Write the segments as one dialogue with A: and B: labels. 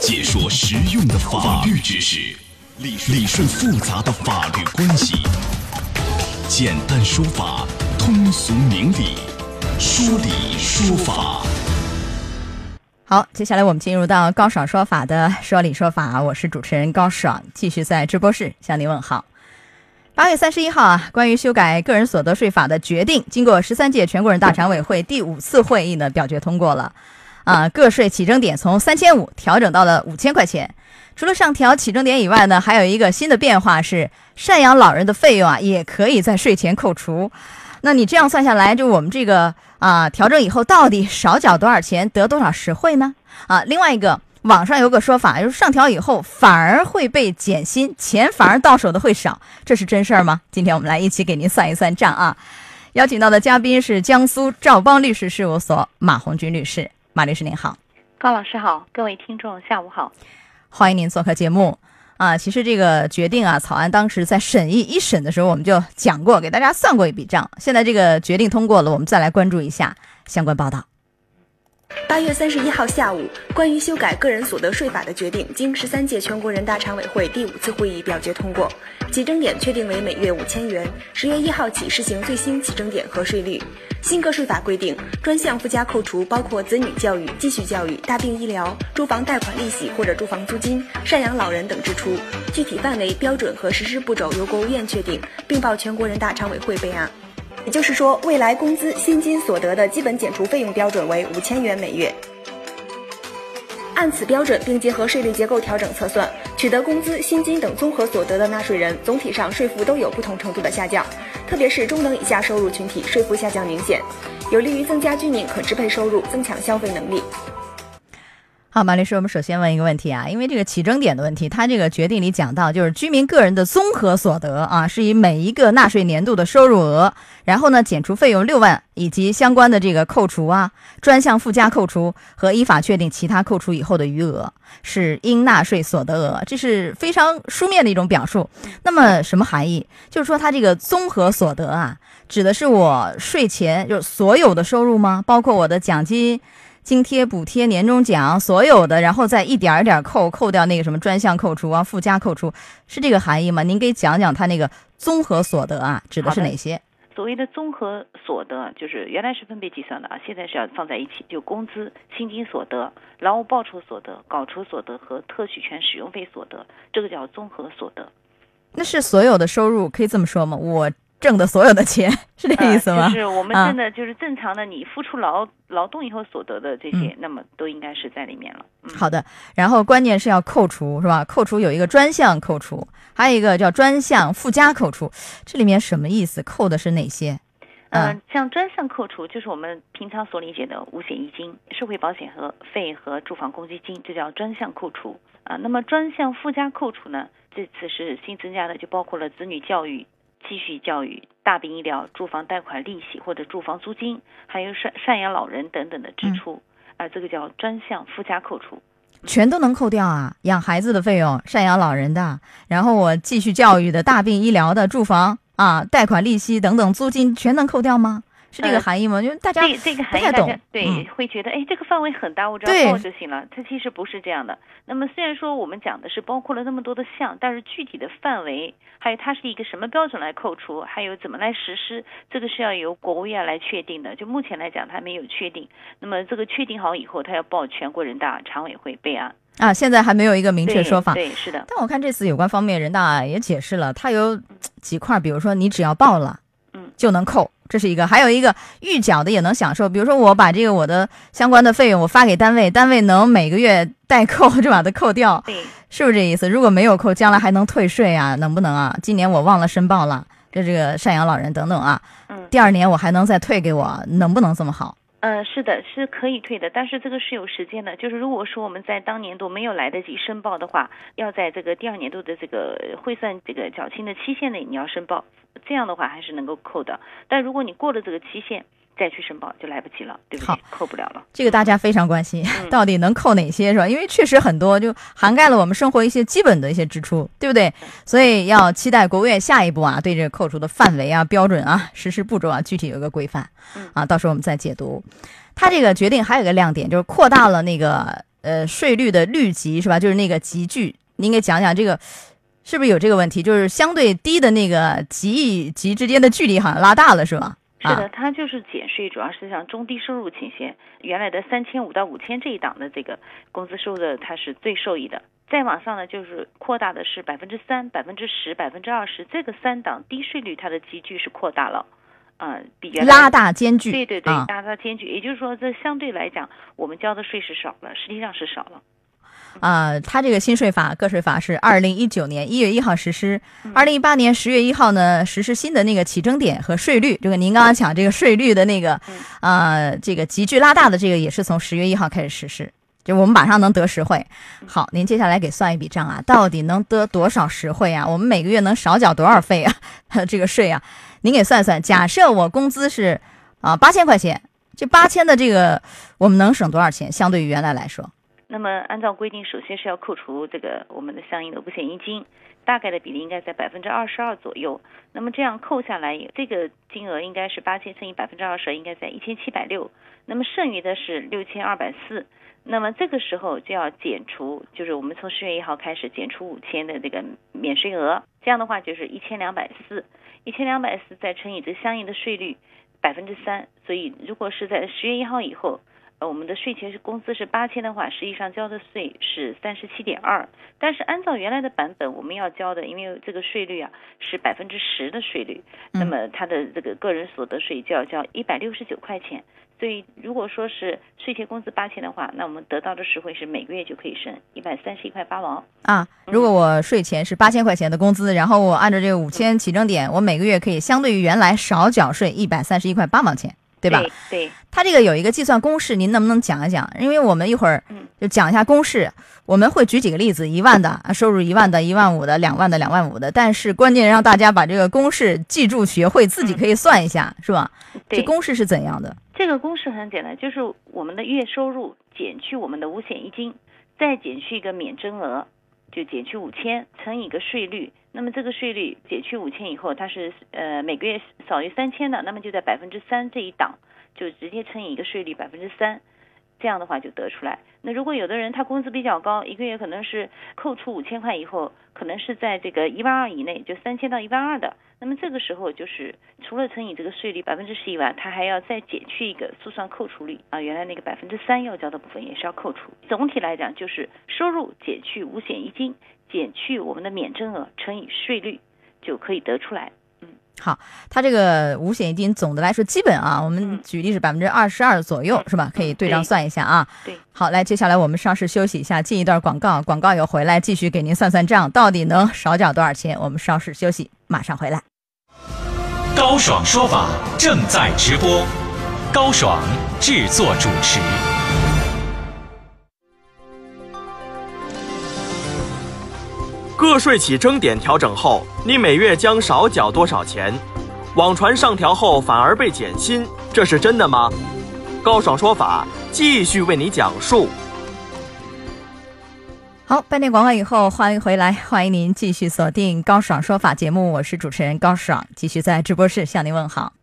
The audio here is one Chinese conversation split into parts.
A: 解说实用的法律知识，理理顺复杂的法律关系，简单说法，通俗明理，说理说法。
B: 好，接下来我们进入到高爽说法的说理说法，我是主持人高爽，继续在直播室向您问好。八月三十一号啊，关于修改个人所得税法的决定，经过十三届全国人大常委会第五次会议呢，表决通过了。啊，个税起征点从三千五调整到了五千块钱。除了上调起征点以外呢，还有一个新的变化是，赡养老人的费用啊，也可以在税前扣除。那你这样算下来，就我们这个啊，调整以后到底少缴多少钱，得多少实惠呢？啊，另外一个。网上有个说法，就是上调以后反而会被减薪，钱反而到手的会少，这是真事儿吗？今天我们来一起给您算一算账啊！邀请到的嘉宾是江苏兆邦律师事务所马红军律师，马律师您好，
C: 高老师好，各位听众下午好，
B: 欢迎您做客节目啊！其实这个决定啊，草案当时在审议一审的时候我们就讲过，给大家算过一笔账，现在这个决定通过了，我们再来关注一下相关报道。
D: 八月三十一号下午，关于修改个人所得税法的决定，经十三届全国人大常委会第五次会议表决通过，起征点确定为每月五千元，十月一号起实行最新起征点和税率。新个税法规定，专项附加扣除包括子女教育、继续教育、大病医疗、住房贷款利息或者住房租金、赡养老人等支出，具体范围、标准和实施步骤由国务院确定，并报全国人大常委会备案。也就是说，未来工资薪金所得的基本减除费用标准为五千元每月。按此标准，并结合税率结构调整测算，取得工资、薪金等综合所得的纳税人，总体上税负都有不同程度的下降，特别是中等以下收入群体税负下降明显，有利于增加居民可支配收入，增强消费能力。
B: 好，马律师，我们首先问一个问题啊，因为这个起征点的问题，它这个决定里讲到，就是居民个人的综合所得啊，是以每一个纳税年度的收入额，然后呢减除费用六万以及相关的这个扣除啊，专项附加扣除和依法确定其他扣除以后的余额，是应纳税所得额，这是非常书面的一种表述。那么什么含义？就是说它这个综合所得啊，指的是我税前就是所有的收入吗？包括我的奖金？津贴、补贴、年终奖，所有的，然后再一点儿点儿扣，扣掉那个什么专项扣除啊、附加扣除，是这个含义吗？您给讲讲它那个综合所得啊，指的是哪些？
C: 所谓的综合所得，就是原来是分别计算的啊，现在是要放在一起，就工资、薪金所得、劳务报酬所得、稿酬所得和特许权使用费所得，这个叫综合所得。
B: 那是所有的收入，可以这么说吗？我。挣的所有的钱是这个意思吗？
C: 就是我们挣的，就是正常的，你付出劳劳动以后所得的这些，那么都应该是在里面了。
B: 好的，然后关键是要扣除，是吧？扣除有一个专项扣除，还有一个叫专项附加扣除，这里面什么意思？扣的是哪些？
C: 嗯，像专项扣除就是我们平常所理解的五险一金、社会保险和费和住房公积金，这叫专项扣除啊。那么专项附加扣除呢？这次是新增加的，就包括了子女教育。继续教育、大病医疗、住房贷款利息或者住房租金，还有赡赡养老人等等的支出，啊，这个叫专项附加扣除，
B: 全都能扣掉啊！养孩子的费用、赡养老人的，然后我继续教育的、大病医疗的、住房啊、贷款利息等等租金，全能扣掉吗？是这个含义吗？因为大家
C: 这个含义，
B: 懂，
C: 对，会觉得哎，这个范围很大，我只要报就行了。它其实不是这样的。那么虽然说我们讲的是包括了那么多的项，但是具体的范围，还有它是一个什么标准来扣除，还有怎么来实施，这个是要由国务院来确定的。就目前来讲，它没有确定。那么这个确定好以后，它要报全国人大常委会备案。
B: 啊，现在还没有一个明确说法。
C: 对，是的。
B: 但我看这次有关方面人大也解释了，它有几块，比如说你只要报了，嗯，就能扣。这是一个，还有一个预缴的也能享受。比如说，我把这个我的相关的费用我发给单位，单位能每个月代扣 就把它扣掉，是不是这意思？如果没有扣，将来还能退税啊？能不能啊？今年我忘了申报了，就这个赡养老人等等啊，嗯，第二年我还能再退给我，能不能这么好？
C: 嗯，是的，是可以退的，但是这个是有时间的。就是如果说我们在当年度没有来得及申报的话，要在这个第二年度的这个汇算这个缴清的期限内你要申报，这样的话还是能够扣的。但如果你过了这个期限，再去申报就来不及了，对不对？扣不了了。
B: 这个大家非常关心，到底能扣哪些是吧？因为确实很多，就涵盖了我们生活一些基本的一些支出，对不对？所以要期待国务院下一步啊，对这个扣除的范围啊、标准啊、实施步骤啊，具体有一个规范啊，到时候我们再解读。它这个决定还有一个亮点，就是扩大了那个呃税率的率级是吧？就是那个级距，您给讲讲这个是不是有这个问题？就是相对低的那个级级之间的距离好像拉大了是吧？
C: 是的，它就是减税，主要是像中低收入倾斜。原来的三千五到五千这一档的这个工资收入的，它是最受益的。再往上呢，就是扩大的是百分之三、百分之十、百分之二十，这个三档低税率它的集聚是扩大了，啊，比原来
B: 拉大间距。
C: 对对对，拉大间距，也就是说，这相对来讲，我们交的税是少了，实际上是少了。
B: 啊，它这个新税法个税法是二零一九年一月一号实施，二零一八年十月一号呢实施新的那个起征点和税率。这个您刚刚讲这个税率的那个，啊，这个急剧拉大的这个也是从十月一号开始实施，就我们马上能得实惠。好，您接下来给算一笔账啊，到底能得多少实惠啊？我们每个月能少缴多少费啊？这个税啊，您给算算。假设我工资是啊八千块钱，这八千的这个我们能省多少钱？相对于原来来说？
C: 那么按照规定，首先是要扣除这个我们的相应的五险一金，大概的比例应该在百分之二十二左右。那么这样扣下来，这个金额应该是八千乘以百分之二十，应该在一千七百六。那么剩余的是六千二百四。那么这个时候就要减除，就是我们从十月一号开始减除五千的这个免税额，这样的话就是一千两百四，一千两百四再乘以这相应的税率百分之三。所以如果是在十月一号以后。呃，我们的税前是工资是八千的话，实际上交的税是三十七点二。但是按照原来的版本，我们要交的，因为这个税率啊是百分之十的税率，那么他的这个个人所得税就要交一百六十九块钱。所以如果说是税前工资八千的话，那我们得到的实惠是每个月就可以省一百三十一块八毛
B: 啊。如果我税前是八千块钱的工资，然后我按照这个五千起征点，我每个月可以相对于原来少缴税一百三十一块八毛钱。对吧？
C: 对，
B: 它这个有一个计算公式，您能不能讲一讲？因为我们一会儿就讲一下公式，我们会举几个例子：一万的收入，一万的、一万五的、两万的、两万五的。但是关键让大家把这个公式记住、学会，自己可以算一下，是吧？这公式是怎样的？
C: 这个公式很简单，就是我们的月收入减去我们的五险一金，再减去一个免征额，就减去五千，乘以一个税率。那么这个税率减去五千以后，它是呃每个月少于三千的，那么就在百分之三这一档，就直接乘以一个税率百分之三。这样的话就得出来。那如果有的人他工资比较高，一个月可能是扣除五千块以后，可能是在这个一万二以内，就三千到一万二的。那么这个时候就是除了乘以这个税率百分之十以外，他还要再减去一个速算扣除率啊，原来那个百分之三要交的部分也是要扣除。总体来讲就是收入减去五险一金，减去我们的免征额乘以税率，就可以得出来。
B: 好，它这个五险一金总的来说基本啊，我们举例是百分之二十二左右，是吧？可以对账算一下啊。
C: 对，
B: 好，来，接下来我们稍事休息一下，进一段广告，广告又回来继续给您算算账，到底能少缴多少钱？我们稍事休息，马上回来。
A: 高爽说法正在直播，高爽制作主持。
E: 个税起征点调整后，你每月将少缴多少钱？网传上调后反而被减薪，这是真的吗？高爽说法继续为你讲述。
B: 好，半点广告以后，欢迎回来，欢迎您继续锁定高爽说法节目，我是主持人高爽，继续在直播室向您问好。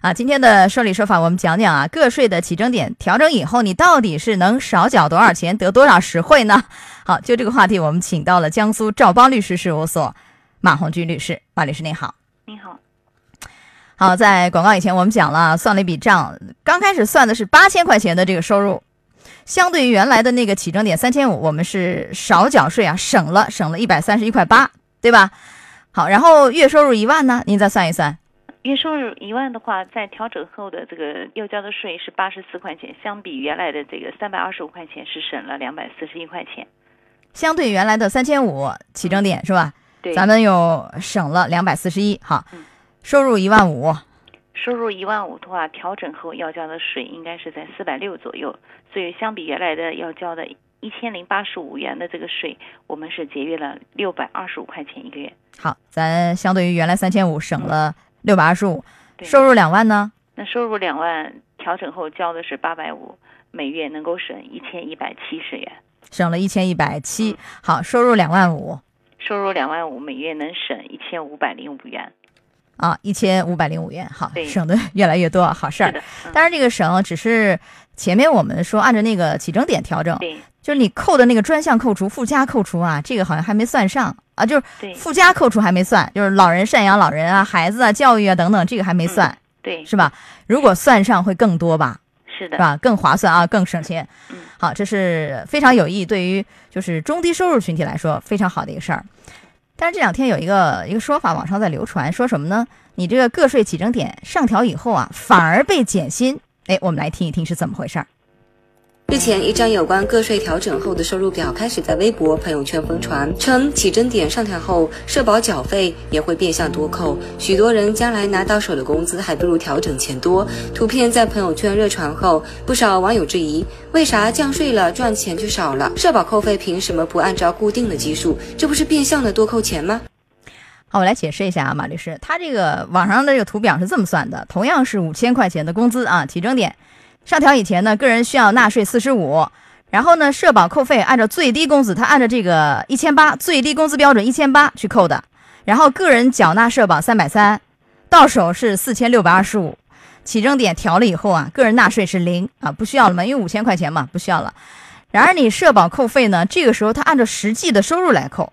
B: 啊，今天的说理说法，我们讲讲啊，个税的起征点调整以后，你到底是能少缴多少钱，得多少实惠呢？好，就这个话题，我们请到了江苏赵邦律师事务所马红军律师，马律师您好。
C: 您好。
B: 好，在广告以前，我们讲了算了一笔账，刚开始算的是八千块钱的这个收入，相对于原来的那个起征点三千五，我们是少缴税啊，省了省了一百三十一块八，对吧？好，然后月收入一万呢，您再算一算。
C: 月收入一万的话，在调整后的这个要交的税是八十四块钱，相比原来的这个三百二十五块钱是省了两百四十一块钱。
B: 相对原来的三千五起征点是吧？
C: 对，
B: 咱们又省了两百四十一。好，收入一万五，
C: 收入一万五的话，调整后要交的税应该是在四百六左右，所以相比原来的要交的一千零八十五元的这个税，我们是节约了六百二十五块钱一个月。
B: 好，咱相对于原来三千五省了。六百二十五，收入两万呢？
C: 那收入两万，调整后交的是八百五，每月能够省一千一百七十元，
B: 省了一千一百七。好，收入两万五，
C: 收入两万五，每月能省一千五百零五元，
B: 啊，一千五百零五元，好，省的越来越多，好事儿。当然，这个省只是前面我们说按照那个起征点调整，就是你扣的那个专项扣除、附加扣除啊，这个好像还没算上啊，就是附加扣除还没算，就是老人赡养老人啊、孩子啊、教育啊等等，这个还没算，
C: 对，
B: 是吧？如果算上会更多吧，
C: 是的，
B: 是吧？更划算啊，更省钱。
C: 嗯
B: 好，这是非常有益，对于就是中低收入群体来说非常好的一个事儿。但是这两天有一个一个说法，网上在流传，说什么呢？你这个个税起征点上调以后啊，反而被减薪。哎，我们来听一听是怎么回事儿。
F: 日前，一张有关个税调整后的收入表开始在微博、朋友圈疯传，称起征点上调后，社保缴费也会变相多扣，许多人将来拿到手的工资还不如调整前多。图片在朋友圈热传后，不少网友质疑：为啥降税了赚钱就少了？社保扣费凭什么不按照固定的基数？这不是变相的多扣钱吗？
B: 好，我来解释一下啊，马律师，他这个网上的这个图表是这么算的：同样是五千块钱的工资啊，起征点上调以前呢，个人需要纳税四十五，然后呢，社保扣费按照最低工资，他按照这个一千八最低工资标准一千八去扣的，然后个人缴纳社保三百三，到手是四千六百二十五。起征点调了以后啊，个人纳税是零啊，不需要了嘛，因为五千块钱嘛，不需要了。然而你社保扣费呢，这个时候他按照实际的收入来扣。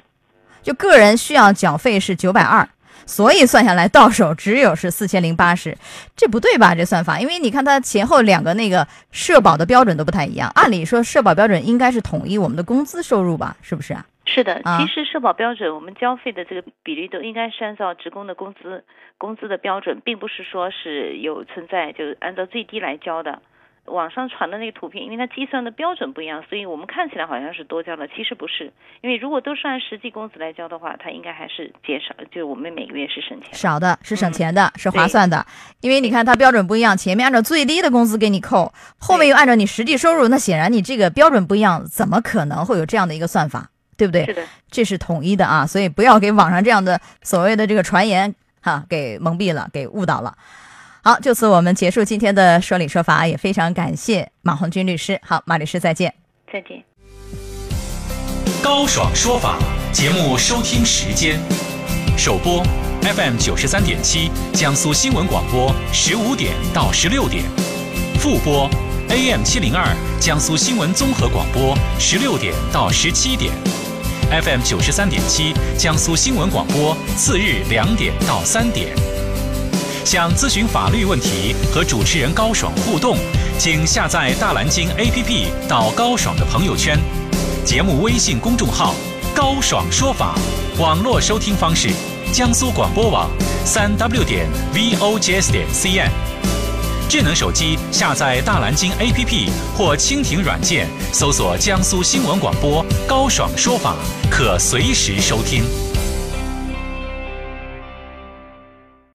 B: 就个人需要缴费是九百二，所以算下来到手只有是四千零八十，这不对吧？这算法，因为你看它前后两个那个社保的标准都不太一样，按理说社保标准应该是统一我们的工资收入吧？是不是啊？
C: 是的，
B: 啊
C: 其实社保标准我们交费的这个比例都应该是按照职工的工资工资的标准，并不是说是有存在就是按照最低来交的。网上传的那个图片，因为它计算的标准不一样，所以我们看起来好像是多交了，其实不是。因为如果都是按实际工资来交的话，它应该还是减少，就是我们每个月是省钱。
B: 少的是省钱的，是划算的，因为你看它标准不一样，前面按照最低的工资给你扣，后面又按照你实际收入，那显然你这个标准不一样，怎么可能会有这样的一个算法？对不对？
C: 是的，
B: 这是统一的啊，所以不要给网上这样的所谓的这个传言哈给蒙蔽了，给误导了。好，就此我们结束今天的说理说法，也非常感谢马红军律师。好，马律师再见。
C: 再见。
A: 高爽说法节目收听时间：首播 FM 九十三点七，江苏新闻广播十五点到十六点；复播 AM 七零二，江苏新闻综合广播十六点到十七点；FM 九十三点七，江苏新闻广播次日两点到三点。想咨询法律问题和主持人高爽互动，请下载大蓝鲸 APP 到高爽的朋友圈。节目微信公众号“高爽说法”，网络收听方式：江苏广播网三 w 点 vogs 点 cn。智能手机下载大蓝鲸 APP 或蜻蜓软件，搜索江苏新闻广播“高爽说法”，可随时收听。